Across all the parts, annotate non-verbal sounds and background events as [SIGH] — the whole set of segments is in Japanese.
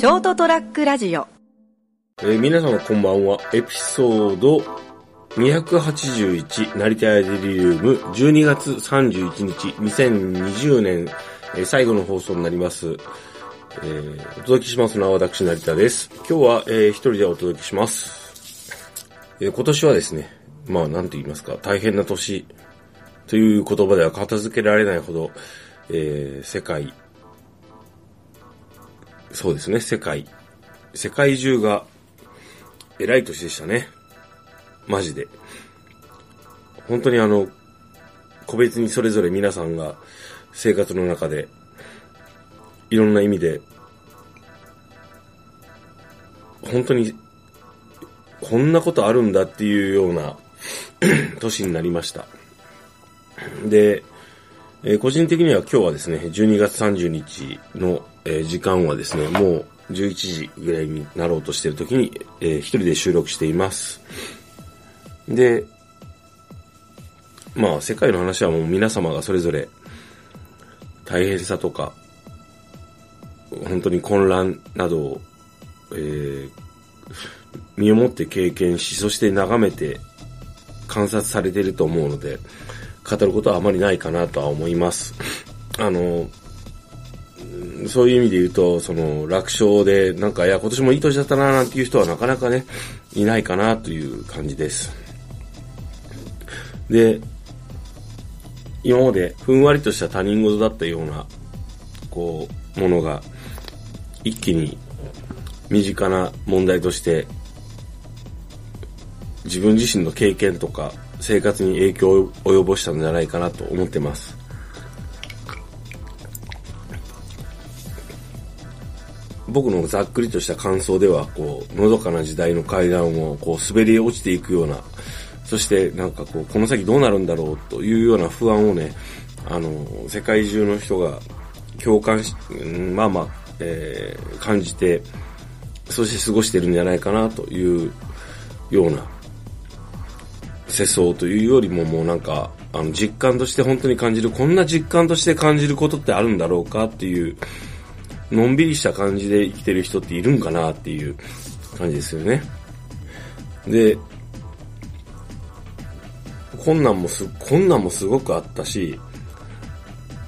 ショートトラックラジオえー皆様こんばんは。エピソード281成田屋デリリウム12月31日2020年、えー最後の放送になります。えーお届けしますのは私成田です。今日は、えー一人でお届けします。えー今年はですね、まあ何と言いますか、大変な年という言葉では片付けられないほど、えー世界、そうですね、世界、世界中が偉い年でしたね。マジで。本当にあの、個別にそれぞれ皆さんが生活の中で、いろんな意味で、本当に、こんなことあるんだっていうような [CLEARS THROAT] 年になりました。で、えー個人的には今日はですね、12月30日の、えー時間はですね、もう11時ぐらいになろうとしてる時に、えー一人で収録しています。で、まあ世界の話はもう皆様がそれぞれ大変さとか、本当に混乱などを、えー身をもって経験し、そして眺めて観察されていると思うので、語ることはあまりないかなとは思います。あの、そういう意味で言うと、その、楽勝で、なんか、いや、今年もいい年だったな、なんていう人はなかなかね、いないかな、という感じです。で、今まで、ふんわりとした他人事だったような、こう、ものが、一気に、身近な問題として、自分自身の経験とか生活に影響を及ぼしたんじゃないかなと思ってます。僕のざっくりとした感想では、こう、のどかな時代の階段を、こう、滑り落ちていくような、そして、なんかこう、この先どうなるんだろうというような不安をね、あの、世界中の人が共感し、まあまあ、えー感じて、そして過ごしてるんじゃないかなというような世相というよりももうなんか、あの、実感として本当に感じる、こんな実感として感じることってあるんだろうかっていう、のんびりした感じで生きてる人っているんかなっていう感じですよね。で、困難もす、困難もすごくあったし、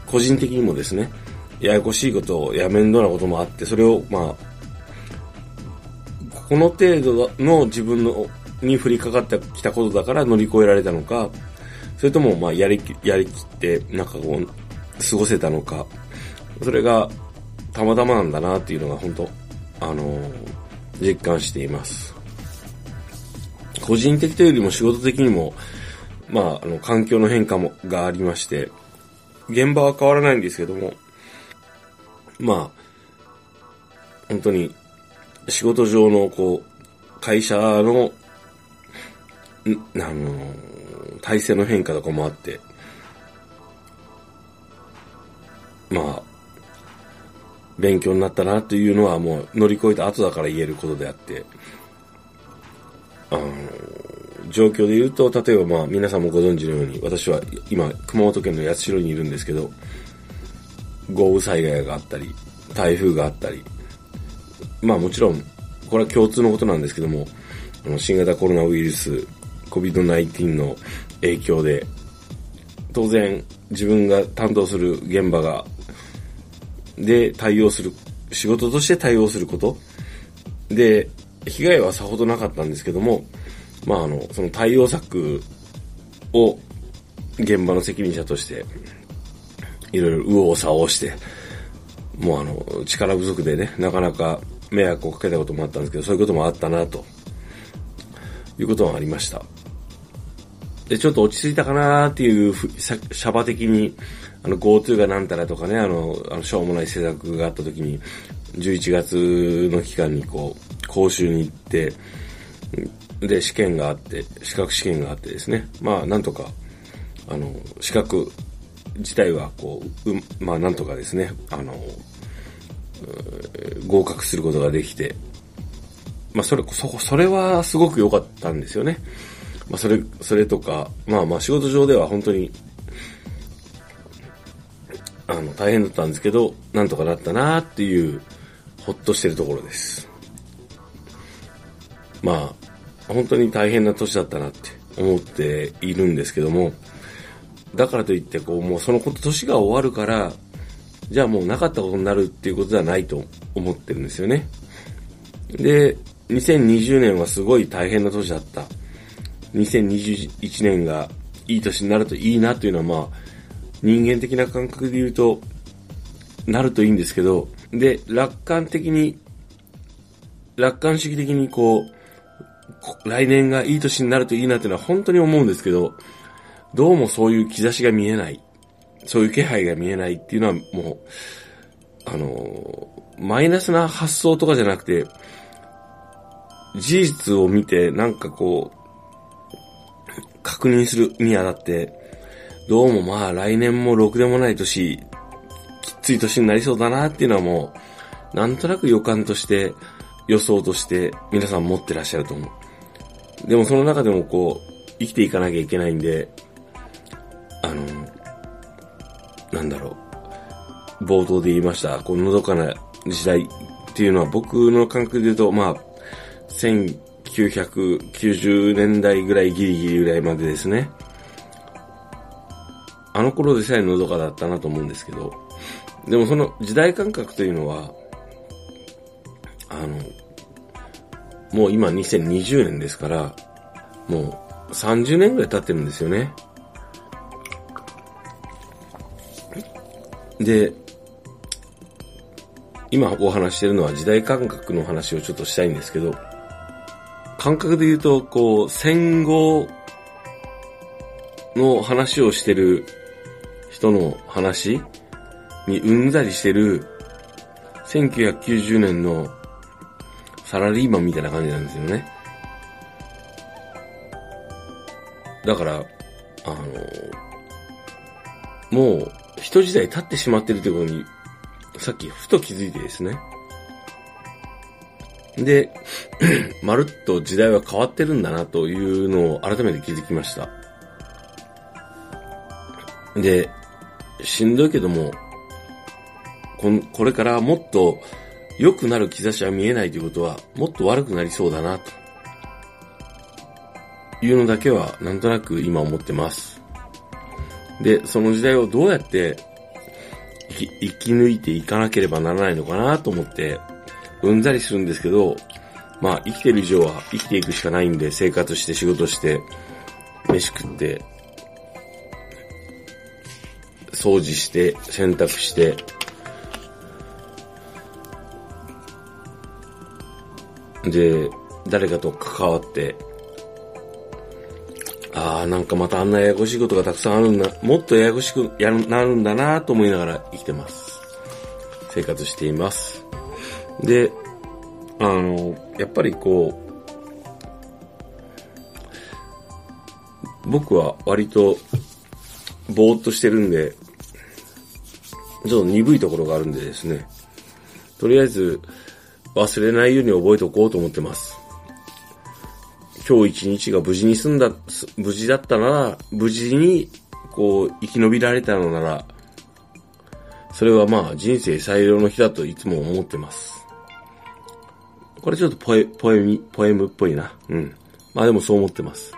個人的にもですね、ややこしいことを、や面倒なこともあって、それを、まあ、この程度の自分のに降りかかってきたことだから乗り越えられたのか、それともまあやりき、やりきって、なんかこう、過ごせたのか、それがたまたまなんだなっていうのが本当、あの実感しています。個人的というよりも仕事的にも、まあ、あの、環境の変化も、がありまして、現場は変わらないんですけども、まあ、本当に仕事上のこう、会社の、んあの、体制の変化とかもあって、まあ、勉強になったなというのはもう乗り越えた後だから言えることであって、あの、状況で言うと、例えばまあ皆さんもご存知のように、私は今熊本県の八代にいるんですけど、豪雨災害があったり、台風があったり、まあもちろん、これは共通のことなんですけども、新型コロナウイルス、COVID-19 の影響で、当然自分が担当する現場が、で対応する、仕事として対応すること、で、被害はさほどなかったんですけども、まああの、その対応策を現場の責任者として、いろいろ右往左往して、もうあの、力不足でね、なかなか迷惑をかけたこともあったんですけど、そういうこともあったな、ということがありました。で、ちょっと落ち着いたかなっていう、シャバ的に、あの、GoTo がなんたらとかね、あの、あのしょうもない施策があった時に、11月の期間にこう、講習に行って、で、試験があって、資格試験があってですね、まあ、なんとか、あの、資格自体は、こう、うまあ、なんとかですね、あの、合格することができて、まあ、それ、そこ、それはすごく良かったんですよね。まあ、それ、それとか、まあまあ、仕事上では本当に、あの、大変だったんですけど、なんとかなったなっていうほっとしてるところです。まあ、本当に大変な年だったなって思っているんですけども、だからといって、こう、もうそのこと、年が終わるから、じゃあもうなかったことになるっていうことではないと思ってるんですよね。で、2020年はすごい大変な年だった。2021年がいい年になるといいなというのはまあ、人間的な感覚で言うと、なるといいんですけど、で、楽観的に、楽観主義的にこう、来年がいい年になるといいなっていうのは本当に思うんですけど、どうもそういう兆しが見えない。そういう気配が見えないっていうのはもう、あの、マイナスな発想とかじゃなくて、事実を見てなんかこう、確認するにあたって、どうもまあ来年もろくでもない年、きつい年になりそうだなっていうのはもう、なんとなく予感として、予想として皆さん持ってらっしゃると思う。でもその中でもこう、生きていかなきゃいけないんで、あの、なんだろう。冒頭で言いました、こののどかな時代っていうのは僕の感覚で言うと、まあ、1990年代ぐらいギリギリぐらいまでですね。あの頃でさえのどかだったなと思うんですけど、でもその時代感覚というのは、あの、もう今2020年ですから、もう30年ぐらい経ってるんですよね。で、今お話してるのは時代感覚の話をちょっとしたいんですけど、感覚で言うと、こう、戦後の話をしてる人の話にうんざりしてる1990年のサラリーマンみたいな感じなんですよね。だから、あの、もう、一時代経ってしまってるということに、さっきふと気づいてですね。で、[CLEARS THROAT] まるっと時代は変わってるんだなというのを改めて気づきました。で、しんどいけども、ここれからもっと良くなる兆しは見えないということは、もっと悪くなりそうだな、というのだけはなんとなく今思ってます。で、その時代をどうやって生き抜いていかなければならないのかなと思ってうんざりするんですけど、まあ生きてる以上は生きていくしかないんで、生活して仕事して、飯食って、掃除して、洗濯して、で、誰かと関わって、ああ、なんかまたあんなややこしいことがたくさんあるんだ、もっとややこしくやるなるんだなと思いながら生きてます。生活しています。で、あの、やっぱりこう、僕は割と、ぼーっとしてるんで、ちょっと鈍いところがあるんでですね、とりあえず忘れないように覚えておこうと思ってます。今日一日が無事に済んだ、無事だったなら、無事にこう生き延びられたのなら、それはまあ人生最良の日だといつも思ってます。これちょっとポエ、ポエミ、ポエムっぽいな。うん。まあでもそう思ってます。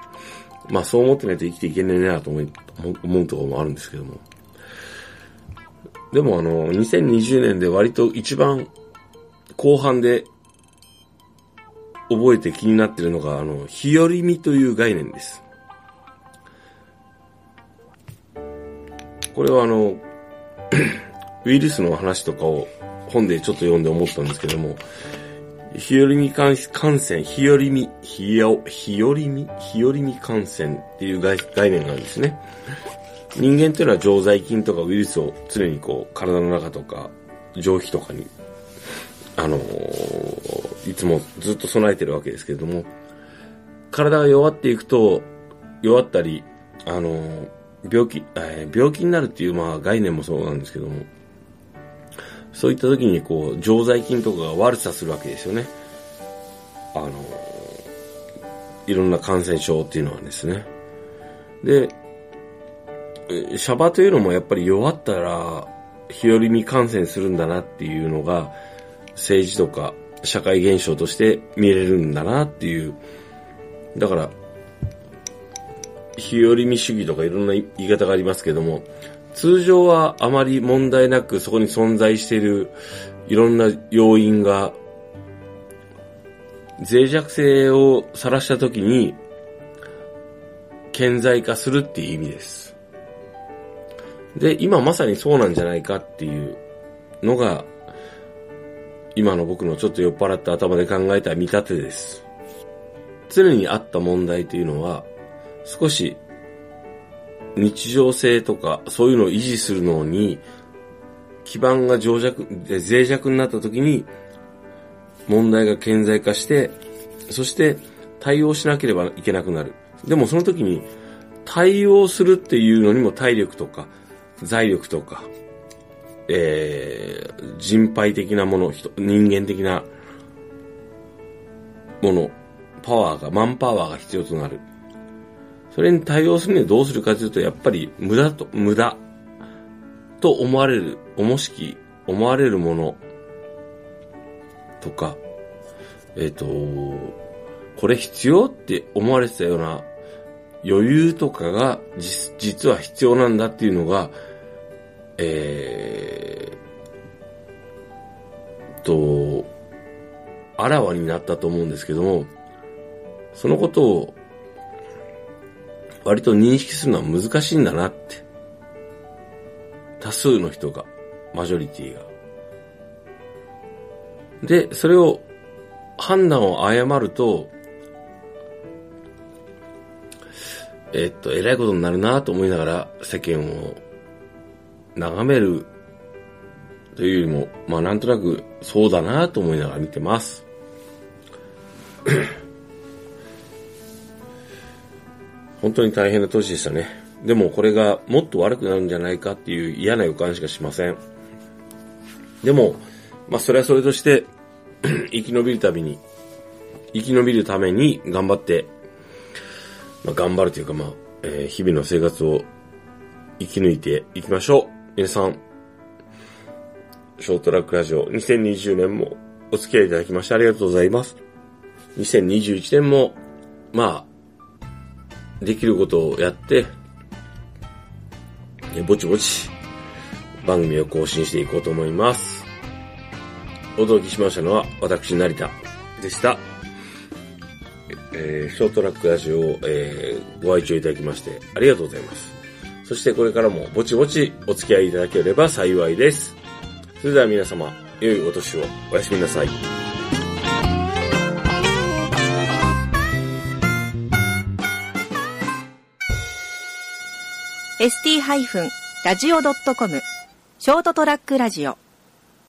まあそう思ってないと生きていけないなと思い、思うところもあるんですけども。でもあの、2020年で割と一番後半で覚えて気になってるのが、あの、日和見という概念です。これはあの、[CLEARS THROAT] ウイルスの話とかを本でちょっと読んで思ったんですけども、日和見感染、日和見、日和、日和見、日和見感染っていう概念なんですね。人間っていうのは常在菌とかウイルスを常にこう体の中とか蒸気とかに、あのー、いつもずっと備えてるわけですけれども、体が弱っていくと、弱ったり、あのー、病気、えー、病気になるっていうまあ概念もそうなんですけども、そういった時にこう、常在菌とかが悪さするわけですよね。あの、いろんな感染症っていうのはですね。で、シャバというのもやっぱり弱ったら、日和見感染するんだなっていうのが、政治とか社会現象として見れるんだなっていう。だから、日和見主義とかいろんな言い方がありますけども、通常はあまり問題なくそこに存在しているいろんな要因が脆弱性を晒したときに顕在化するっていう意味です。で、今まさにそうなんじゃないかっていうのが今の僕のちょっと酔っ払った頭で考えた見立てです。常にあった問題というのは少し日常性とかそういうのを維持するのに基盤が脆弱、脆弱になった時に問題が顕在化して、そして対応しなければいけなくなる。でもその時に対応するっていうのにも体力とか財力とか、えー、人配的なもの、人人間的なもの、パワーが、マンパワーが必要となる。それに対応するにはどうするかというと、やっぱり無駄と、無駄と思われる、重しき、思われるものとか、えっ、ー、と、これ必要って思われてたような余裕とかが実は必要なんだっていうのが、えー、と、あらわになったと思うんですけども、そのことを割と認識するのは難しいんだなって。多数の人が、マジョリティが。で、それを、判断を誤ると、えっと、偉いことになるなと思いながら世間を眺めるというよりも、まあなんとなくそうだなと思いながら見てます。[COUGHS] 本当に大変な年でしたね。でもこれがもっと悪くなるんじゃないかっていう嫌な予感しかしません。でも、まあそれはそれとして [COUGHS] 生き延びるたびに、生き延びるために頑張って、まあ頑張るというかまあ、えー、日々の生活を生き抜いていきましょう。皆さん、ショートラックラジオ2020年もお付き合いいただきましてありがとうございます。2021年も、まあ、できることをやって、えぼちぼち番組を更新していこうと思います。お届けしましたのは私、成田でした。えー、ショートラックラジオを、えー、ご愛聴いただきましてありがとうございます。そしてこれからもぼちぼちお付き合いいただければ幸いです。それでは皆様、良いお年をおやすみなさい。st-radio.com ショートトラックラジオ